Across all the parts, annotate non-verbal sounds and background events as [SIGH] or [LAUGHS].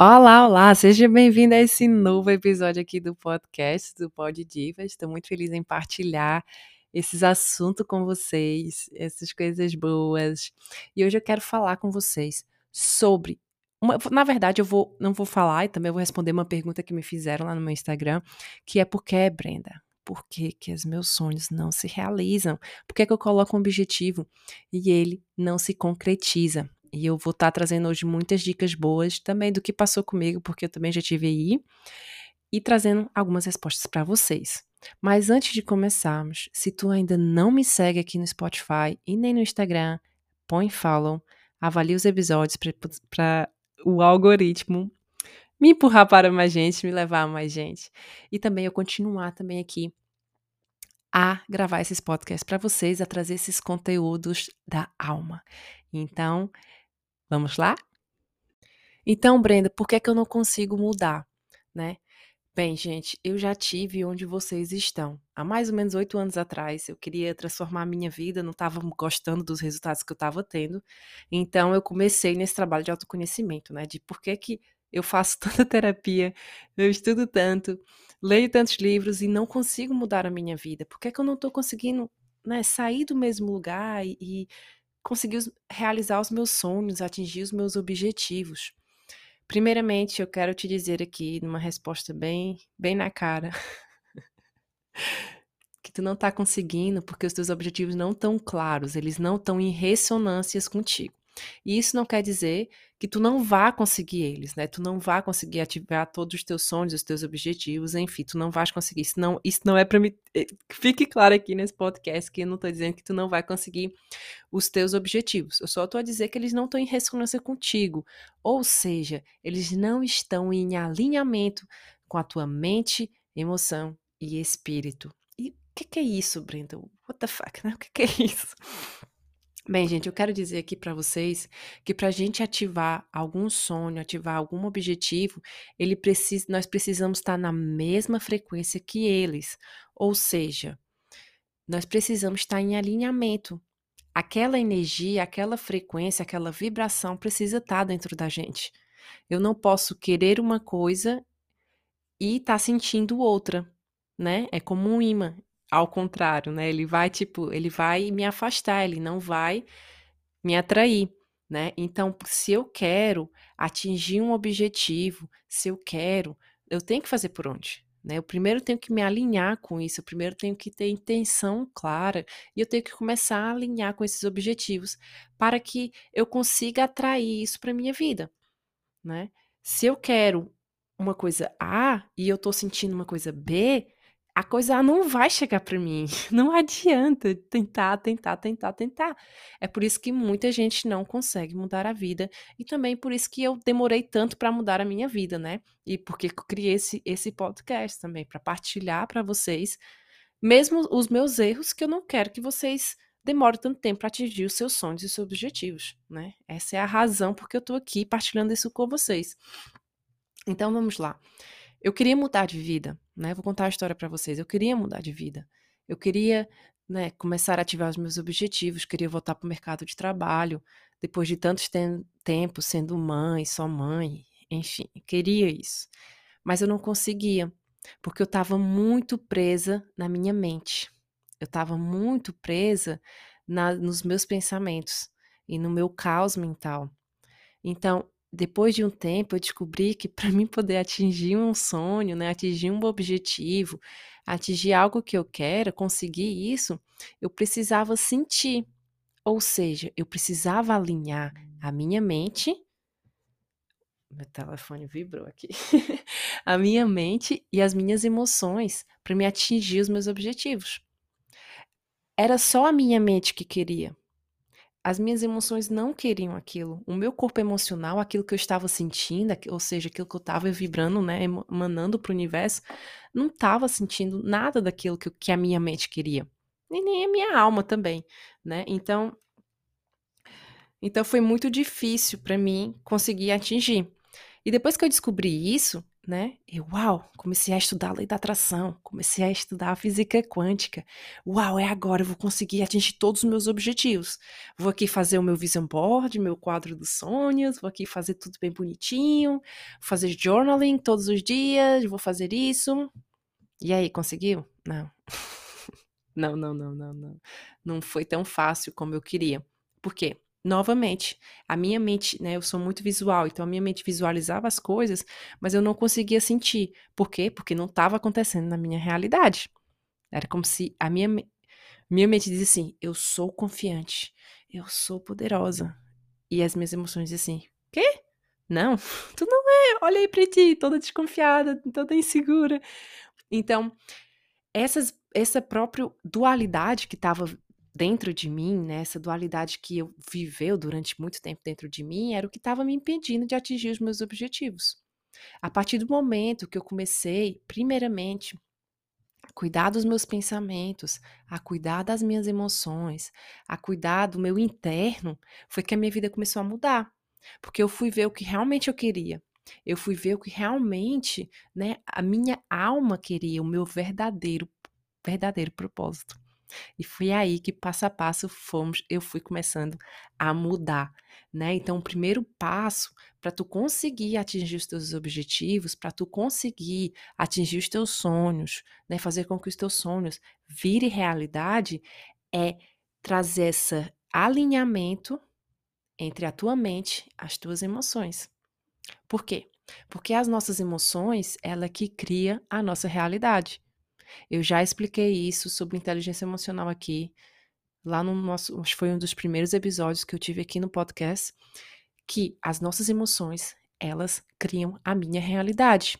Olá, olá, seja bem-vindo a esse novo episódio aqui do podcast do Pod Divas. Estou muito feliz em partilhar esses assuntos com vocês, essas coisas boas. E hoje eu quero falar com vocês sobre uma, na verdade, eu vou não vou falar e também vou responder uma pergunta que me fizeram lá no meu Instagram, que é por que, Brenda? Por que, que os meus sonhos não se realizam? Por que, que eu coloco um objetivo e ele não se concretiza? E eu vou estar tá trazendo hoje muitas dicas boas também do que passou comigo, porque eu também já tive aí, e trazendo algumas respostas para vocês. Mas antes de começarmos, se tu ainda não me segue aqui no Spotify e nem no Instagram, põe follow, avalie os episódios para o algoritmo me empurrar para mais gente, me levar a mais gente. E também eu continuar também aqui a gravar esses podcasts para vocês, a trazer esses conteúdos da alma. Então, Vamos lá? Então, Brenda, por que, é que eu não consigo mudar, né? Bem, gente, eu já tive onde vocês estão. Há mais ou menos oito anos atrás, eu queria transformar a minha vida, não estava gostando dos resultados que eu estava tendo. Então, eu comecei nesse trabalho de autoconhecimento, né? De por que, que eu faço [LAUGHS] tanta terapia, eu estudo tanto, leio tantos livros e não consigo mudar a minha vida. Por que, que eu não estou conseguindo né, sair do mesmo lugar e conseguir realizar os meus sonhos, atingir os meus objetivos. Primeiramente, eu quero te dizer aqui, numa resposta bem, bem na cara, [LAUGHS] que tu não está conseguindo porque os teus objetivos não estão claros, eles não estão em ressonâncias contigo. E isso não quer dizer que tu não vá conseguir eles, né? Tu não vá conseguir ativar todos os teus sonhos, os teus objetivos, enfim, tu não vais conseguir. Isso não, isso não é para mim. Eh, fique claro aqui nesse podcast que eu não estou dizendo que tu não vai conseguir os teus objetivos. Eu só estou a dizer que eles não estão em ressonância contigo. Ou seja, eles não estão em alinhamento com a tua mente, emoção e espírito. E o que, que, é isso, Brenda? What the fuck, né? O que, que é isso? Bem, gente, eu quero dizer aqui para vocês que para a gente ativar algum sonho, ativar algum objetivo, ele precisa, nós precisamos estar na mesma frequência que eles. Ou seja, nós precisamos estar em alinhamento. Aquela energia, aquela frequência, aquela vibração precisa estar dentro da gente. Eu não posso querer uma coisa e estar tá sentindo outra, né? É como um imã ao contrário, né? Ele vai, tipo, ele vai me afastar, ele não vai me atrair, né? Então, se eu quero atingir um objetivo, se eu quero, eu tenho que fazer por onde? Né? Eu primeiro tenho que me alinhar com isso, eu primeiro tenho que ter intenção clara e eu tenho que começar a alinhar com esses objetivos para que eu consiga atrair isso para minha vida, né? Se eu quero uma coisa A e eu estou sentindo uma coisa B, a coisa não vai chegar para mim. [LAUGHS] Não adianta tentar, tentar, tentar, tentar. É por isso que muita gente não consegue mudar a vida e também por isso que eu demorei tanto para mudar a minha vida, né? E porque eu criei esse, esse podcast também para partilhar para vocês, mesmo os meus erros, que eu não quero que vocês demorem tanto tempo para atingir os seus sonhos e seus objetivos, né? Essa é a razão porque eu estou aqui partilhando isso com vocês. Então vamos lá. Eu queria mudar de vida, né? Vou contar a história para vocês. Eu queria mudar de vida. Eu queria, né, começar a ativar os meus objetivos, queria voltar para o mercado de trabalho, depois de tantos tem tempos sendo mãe, só mãe, enfim, queria isso. Mas eu não conseguia, porque eu estava muito presa na minha mente. Eu estava muito presa na, nos meus pensamentos e no meu caos mental. Então, depois de um tempo, eu descobri que para mim poder atingir um sonho, né, atingir um objetivo, atingir algo que eu quero, conseguir isso, eu precisava sentir. Ou seja, eu precisava alinhar a minha mente. Meu telefone vibrou aqui. [LAUGHS] a minha mente e as minhas emoções para me atingir os meus objetivos. Era só a minha mente que queria. As minhas emoções não queriam aquilo. O meu corpo emocional, aquilo que eu estava sentindo, ou seja, aquilo que eu estava vibrando, né, emanando para o universo, não estava sentindo nada daquilo que, que a minha mente queria. E nem a minha alma também, né? Então, então foi muito difícil para mim conseguir atingir. E depois que eu descobri isso, né? Eu, uau, comecei a estudar a lei da atração, comecei a estudar a física quântica. Uau, é agora, eu vou conseguir atingir todos os meus objetivos. Vou aqui fazer o meu vision board, meu quadro dos sonhos, vou aqui fazer tudo bem bonitinho, fazer journaling todos os dias, vou fazer isso. E aí, conseguiu? Não. [LAUGHS] não, não, não, não, não. Não foi tão fácil como eu queria. Por quê? Novamente, a minha mente, né, eu sou muito visual, então a minha mente visualizava as coisas, mas eu não conseguia sentir. Por quê? Porque não estava acontecendo na minha realidade. Era como se a minha, minha mente dizia assim: eu sou confiante, eu sou poderosa. E as minhas emoções diziam assim: quê? Não, [LAUGHS] tu não é, olha aí pra ti, toda desconfiada, toda insegura. Então, essas, essa própria dualidade que estava dentro de mim, né, essa dualidade que eu viveu durante muito tempo dentro de mim, era o que estava me impedindo de atingir os meus objetivos. A partir do momento que eu comecei, primeiramente, a cuidar dos meus pensamentos, a cuidar das minhas emoções, a cuidar do meu interno, foi que a minha vida começou a mudar. Porque eu fui ver o que realmente eu queria. Eu fui ver o que realmente, né, a minha alma queria, o meu verdadeiro verdadeiro propósito. E foi aí que passo a passo fomos, eu fui começando a mudar, né? Então, o primeiro passo para tu conseguir atingir os teus objetivos, para tu conseguir atingir os teus sonhos, né, fazer com que os teus sonhos virem realidade, é trazer esse alinhamento entre a tua mente, as tuas emoções. Por quê? Porque as nossas emoções, ela que cria a nossa realidade. Eu já expliquei isso sobre inteligência emocional aqui, lá no nosso, acho que foi um dos primeiros episódios que eu tive aqui no podcast, que as nossas emoções, elas criam a minha realidade.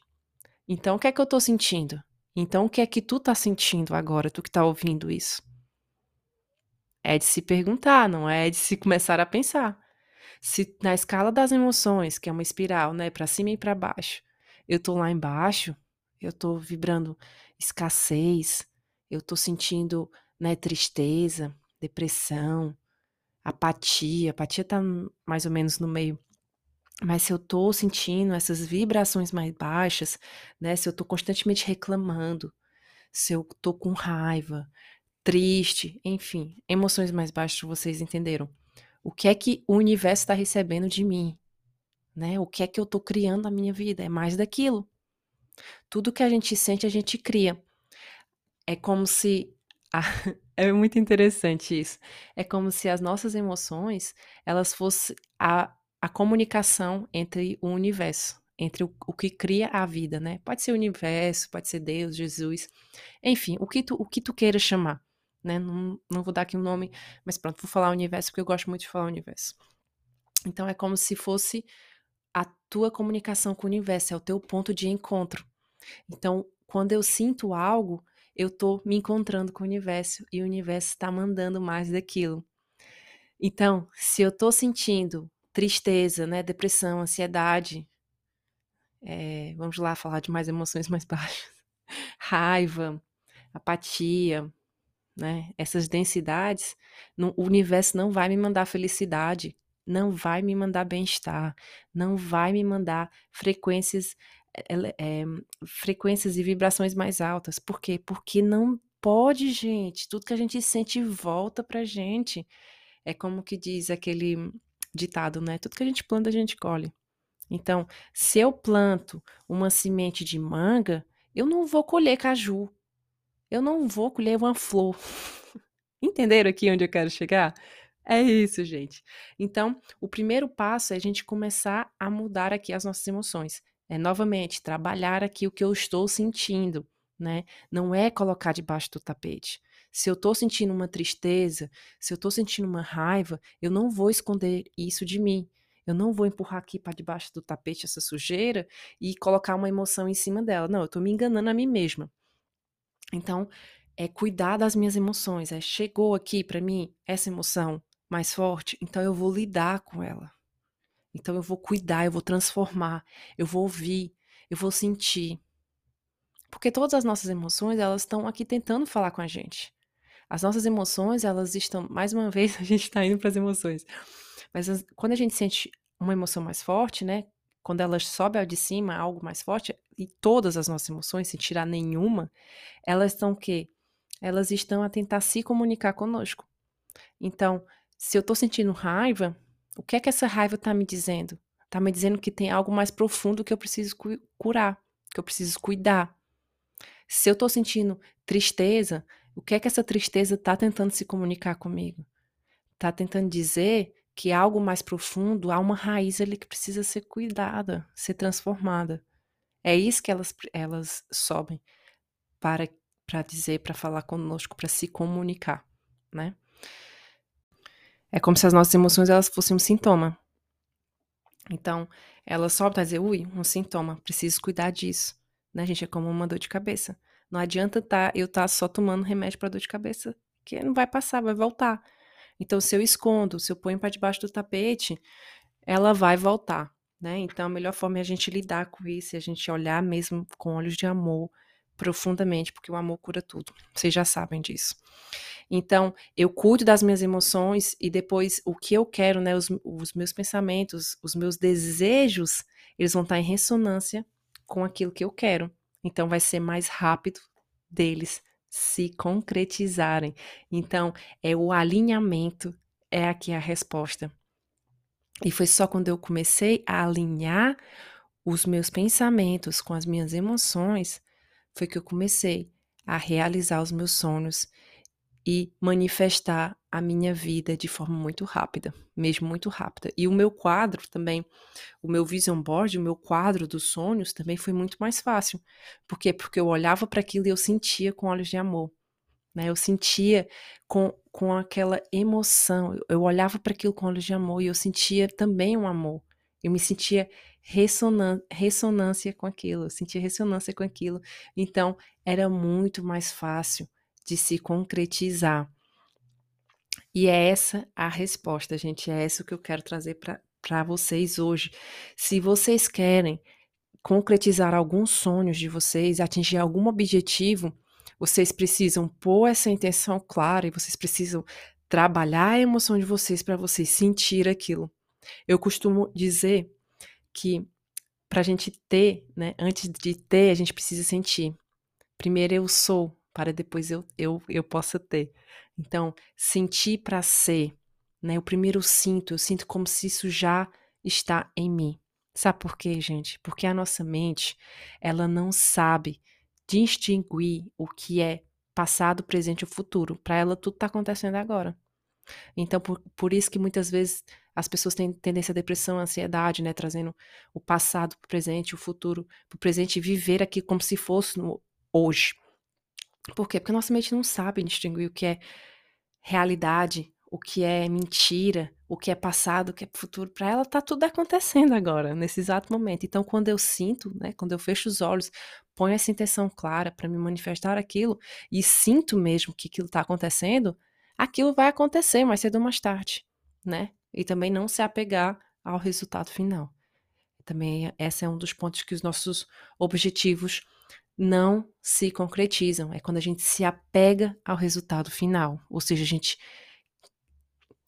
Então, o que é que eu tô sentindo? Então, o que é que tu tá sentindo agora, tu que tá ouvindo isso? É de se perguntar, não é de se começar a pensar. Se na escala das emoções, que é uma espiral, né, para cima e para baixo, eu tô lá embaixo, eu tô vibrando escassez, eu tô sentindo, né, tristeza, depressão, apatia. Apatia tá mais ou menos no meio. Mas se eu tô sentindo essas vibrações mais baixas, né, se eu tô constantemente reclamando, se eu tô com raiva, triste, enfim, emoções mais baixas, vocês entenderam. O que é que o universo está recebendo de mim? Né? O que é que eu tô criando na minha vida? É mais daquilo. Tudo que a gente sente, a gente cria. É como se. [LAUGHS] é muito interessante isso. É como se as nossas emoções elas fossem a, a comunicação entre o universo, entre o, o que cria a vida, né? Pode ser o universo, pode ser Deus, Jesus, enfim, o que tu, o que tu queira chamar, né? Não, não vou dar aqui um nome, mas pronto, vou falar universo porque eu gosto muito de falar universo. Então é como se fosse a tua comunicação com o universo, é o teu ponto de encontro. Então, quando eu sinto algo, eu tô me encontrando com o universo e o universo está mandando mais daquilo. Então, se eu tô sentindo tristeza, né, depressão, ansiedade, é, vamos lá falar de mais emoções mais [LAUGHS] baixas, raiva, apatia, né, essas densidades, no, o universo não vai me mandar felicidade, não vai me mandar bem-estar, não vai me mandar frequências é, frequências e vibrações mais altas. Por quê? Porque não pode, gente. Tudo que a gente sente volta pra gente. É como que diz aquele ditado, né? Tudo que a gente planta, a gente colhe. Então, se eu planto uma semente de manga, eu não vou colher caju. Eu não vou colher uma flor. [LAUGHS] Entenderam aqui onde eu quero chegar? É isso, gente. Então, o primeiro passo é a gente começar a mudar aqui as nossas emoções é novamente trabalhar aqui o que eu estou sentindo, né? Não é colocar debaixo do tapete. Se eu estou sentindo uma tristeza, se eu estou sentindo uma raiva, eu não vou esconder isso de mim. Eu não vou empurrar aqui para debaixo do tapete essa sujeira e colocar uma emoção em cima dela. Não, eu estou me enganando a mim mesma. Então, é cuidar das minhas emoções. É chegou aqui para mim essa emoção mais forte, então eu vou lidar com ela. Então eu vou cuidar, eu vou transformar, eu vou ouvir, eu vou sentir. Porque todas as nossas emoções, elas estão aqui tentando falar com a gente. As nossas emoções, elas estão, mais uma [LAUGHS] vez, a gente está indo para as emoções. Mas as, quando a gente sente uma emoção mais forte, né? quando elas sobem ao de cima, algo mais forte, e todas as nossas emoções, sem tirar nenhuma, elas estão o quê? Elas estão a tentar se comunicar conosco. Então, se eu estou sentindo raiva, o que é que essa raiva está me dizendo? Está me dizendo que tem algo mais profundo que eu preciso curar, que eu preciso cuidar. Se eu estou sentindo tristeza, o que é que essa tristeza está tentando se comunicar comigo? Está tentando dizer que algo mais profundo, há uma raiz ali que precisa ser cuidada, ser transformada. É isso que elas, elas sobem para, para dizer, para falar conosco, para se comunicar, né? É como se as nossas emoções elas fossem um sintoma. Então, ela sobe para dizer, ui, um sintoma, preciso cuidar disso. Né, gente? É como uma dor de cabeça. Não adianta tá, eu estar tá só tomando remédio para dor de cabeça, que não vai passar, vai voltar. Então, se eu escondo, se eu ponho para debaixo do tapete, ela vai voltar, né? Então, a melhor forma é a gente lidar com isso, é a gente olhar mesmo com olhos de amor profundamente, porque o amor cura tudo. Vocês já sabem disso. Então, eu cuido das minhas emoções e depois o que eu quero, né, os, os meus pensamentos, os meus desejos, eles vão estar em ressonância com aquilo que eu quero. Então, vai ser mais rápido deles se concretizarem. Então, é o alinhamento é aqui a resposta. E foi só quando eu comecei a alinhar os meus pensamentos com as minhas emoções, foi que eu comecei a realizar os meus sonhos e manifestar a minha vida de forma muito rápida, mesmo muito rápida. E o meu quadro também, o meu vision board, o meu quadro dos sonhos também foi muito mais fácil. Por quê? Porque eu olhava para aquilo e eu sentia com olhos de amor. Né? Eu sentia com, com aquela emoção. Eu olhava para aquilo com olhos de amor e eu sentia também um amor. Eu me sentia ressonan ressonância com aquilo, eu sentia ressonância com aquilo. Então, era muito mais fácil de se concretizar. E é essa a resposta, gente. É essa que eu quero trazer para vocês hoje. Se vocês querem concretizar alguns sonhos de vocês, atingir algum objetivo, vocês precisam pôr essa intenção clara e vocês precisam trabalhar a emoção de vocês para vocês sentir aquilo. Eu costumo dizer que para a gente ter, né, antes de ter, a gente precisa sentir. Primeiro eu sou, para depois eu, eu, eu possa ter. Então, sentir para ser, né? O primeiro sinto, eu sinto como se isso já está em mim. Sabe por quê, gente? Porque a nossa mente, ela não sabe distinguir o que é passado, presente ou futuro. Para ela, tudo está acontecendo agora. Então, por, por isso que muitas vezes as pessoas têm tendência à depressão, à ansiedade, né? Trazendo o passado para o presente, o futuro para o presente e viver aqui como se fosse no hoje. Por quê? Porque a nossa mente não sabe distinguir o que é realidade, o que é mentira, o que é passado, o que é futuro. Para ela tá tudo acontecendo agora, nesse exato momento. Então, quando eu sinto, né, quando eu fecho os olhos, ponho essa intenção clara para me manifestar aquilo e sinto mesmo que aquilo está acontecendo, aquilo vai acontecer mais cedo ou mais tarde, né? E também não se apegar ao resultado final. Também esse é um dos pontos que os nossos objetivos não se concretizam. É quando a gente se apega ao resultado final. Ou seja, a gente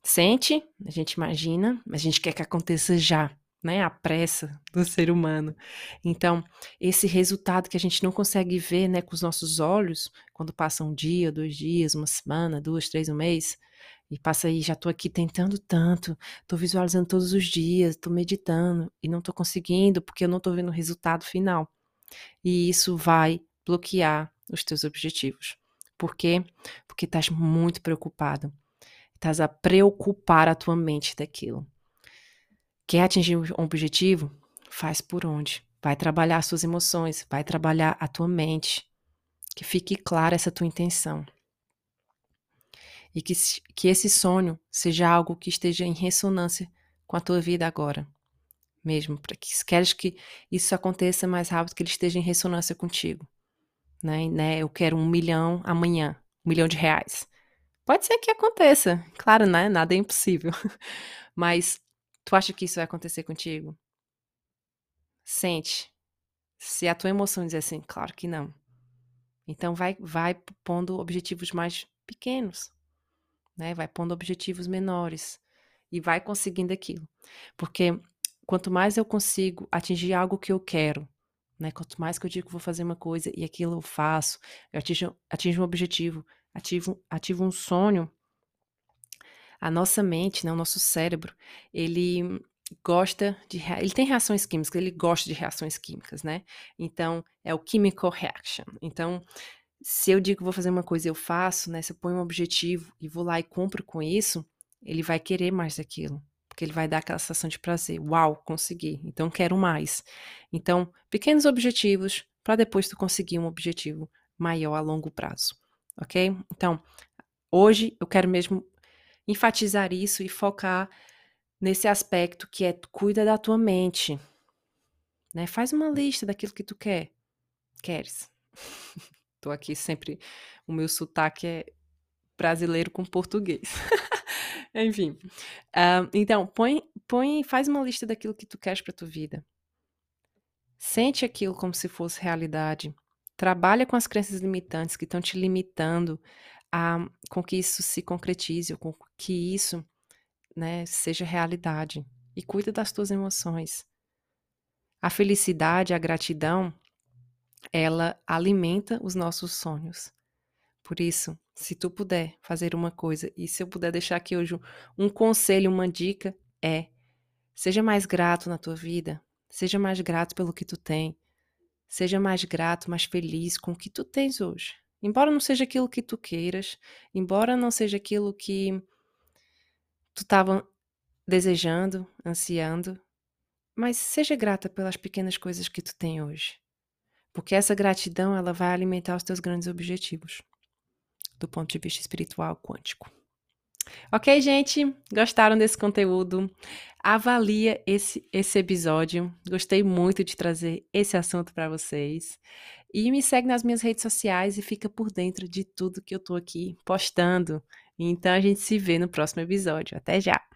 sente, a gente imagina, mas a gente quer que aconteça já, né? A pressa do ser humano. Então, esse resultado que a gente não consegue ver, né, com os nossos olhos, quando passa um dia, dois dias, uma semana, duas, três, um mês, e passa aí, já tô aqui tentando tanto, tô visualizando todos os dias, tô meditando e não tô conseguindo porque eu não tô vendo o resultado final e isso vai bloquear os teus objetivos. Por quê? Porque estás muito preocupado. Estás a preocupar a tua mente daquilo. Quer atingir um objetivo? Faz por onde? Vai trabalhar as suas emoções, vai trabalhar a tua mente. Que fique clara essa tua intenção. E que, que esse sonho seja algo que esteja em ressonância com a tua vida agora mesmo, para que se queres que isso aconteça mais rápido, que ele esteja em ressonância contigo. Né? né? Eu quero um milhão amanhã, um milhão de reais. Pode ser que aconteça, claro, né? Nada é impossível. [LAUGHS] Mas tu acha que isso vai acontecer contigo? Sente. Se a tua emoção dizer assim, claro que não. Então vai, vai pondo objetivos mais pequenos, né? Vai pondo objetivos menores e vai conseguindo aquilo. Porque quanto mais eu consigo atingir algo que eu quero, né? Quanto mais que eu digo que vou fazer uma coisa e aquilo eu faço, eu atinjo, atinjo um objetivo, ativo, ativo um sonho, a nossa mente, né, o nosso cérebro, ele gosta de. Ele tem reações químicas, ele gosta de reações químicas, né? Então, é o chemical reaction. Então, se eu digo que vou fazer uma coisa eu faço, né? Se eu ponho um objetivo e vou lá e compro com isso, ele vai querer mais daquilo. Porque ele vai dar aquela sensação de prazer. Uau, consegui. Então, quero mais. Então, pequenos objetivos para depois tu conseguir um objetivo maior a longo prazo. Ok? Então, hoje eu quero mesmo enfatizar isso e focar nesse aspecto que é cuida da tua mente. Né? Faz uma lista daquilo que tu quer. Queres. [LAUGHS] Tô aqui sempre, o meu sotaque é brasileiro com português. [LAUGHS] Enfim. Uh, então, põe, põe, faz uma lista daquilo que tu queres para tua vida. Sente aquilo como se fosse realidade. Trabalha com as crenças limitantes que estão te limitando a com que isso se concretize, ou com que isso né, seja realidade. E cuida das tuas emoções. A felicidade, a gratidão, ela alimenta os nossos sonhos. Por isso, se tu puder fazer uma coisa, e se eu puder deixar aqui hoje um conselho, uma dica, é: seja mais grato na tua vida, seja mais grato pelo que tu tem, seja mais grato, mais feliz com o que tu tens hoje. Embora não seja aquilo que tu queiras, embora não seja aquilo que tu estava desejando, ansiando, mas seja grata pelas pequenas coisas que tu tem hoje. Porque essa gratidão, ela vai alimentar os teus grandes objetivos, do ponto de vista espiritual quântico. Ok, gente? Gostaram desse conteúdo? Avalia esse, esse episódio. Gostei muito de trazer esse assunto para vocês. E me segue nas minhas redes sociais e fica por dentro de tudo que eu tô aqui postando. Então a gente se vê no próximo episódio. Até já!